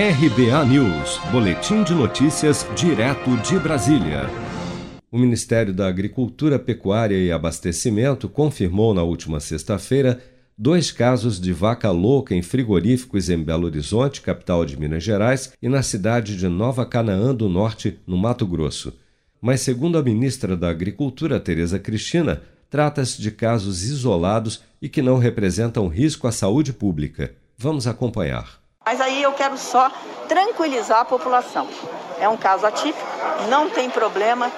RBA News, Boletim de Notícias, direto de Brasília. O Ministério da Agricultura, Pecuária e Abastecimento confirmou na última sexta-feira dois casos de vaca louca em frigoríficos em Belo Horizonte, capital de Minas Gerais, e na cidade de Nova Canaã do Norte, no Mato Grosso. Mas, segundo a ministra da Agricultura, Tereza Cristina, trata-se de casos isolados e que não representam risco à saúde pública. Vamos acompanhar. Mas aí eu quero só tranquilizar a população. É um caso atípico, não tem problema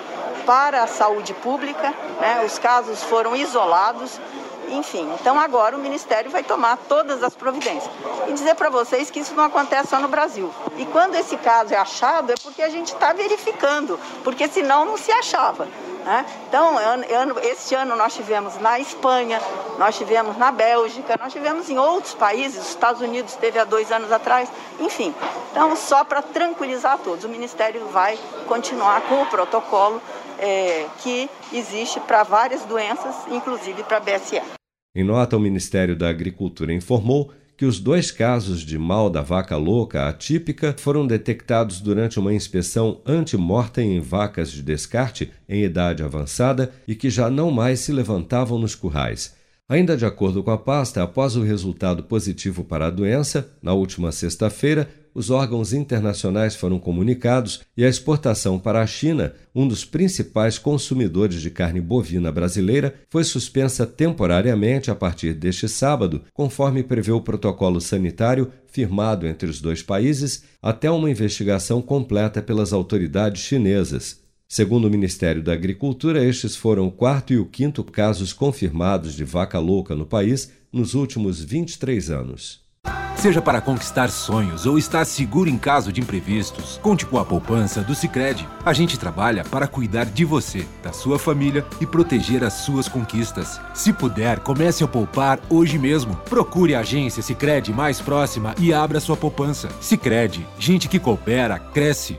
para a saúde pública, né? os casos foram isolados, enfim. Então agora o Ministério vai tomar todas as providências. E dizer para vocês que isso não acontece só no Brasil. E quando esse caso é achado é porque a gente está verificando, porque senão não se achava. Né? Então, ano, este ano nós tivemos na Espanha, nós tivemos na Bélgica, nós tivemos em outros países, os Estados Unidos teve há dois anos atrás, enfim. Então, só para tranquilizar todos, o Ministério vai continuar com o protocolo é, que existe para várias doenças, inclusive para BSE. Em nota, o Ministério da Agricultura informou que os dois casos de mal da vaca louca atípica foram detectados durante uma inspeção antemortem em vacas de descarte em idade avançada e que já não mais se levantavam nos currais. Ainda de acordo com a pasta, após o resultado positivo para a doença, na última sexta-feira, os órgãos internacionais foram comunicados e a exportação para a China, um dos principais consumidores de carne bovina brasileira, foi suspensa temporariamente a partir deste sábado, conforme prevê o protocolo sanitário firmado entre os dois países, até uma investigação completa pelas autoridades chinesas. Segundo o Ministério da Agricultura, estes foram o quarto e o quinto casos confirmados de vaca louca no país nos últimos 23 anos. Seja para conquistar sonhos ou estar seguro em caso de imprevistos, conte com a poupança do Sicredi. A gente trabalha para cuidar de você, da sua família e proteger as suas conquistas. Se puder, comece a poupar hoje mesmo. Procure a agência Sicredi mais próxima e abra sua poupança. Sicredi, gente que coopera cresce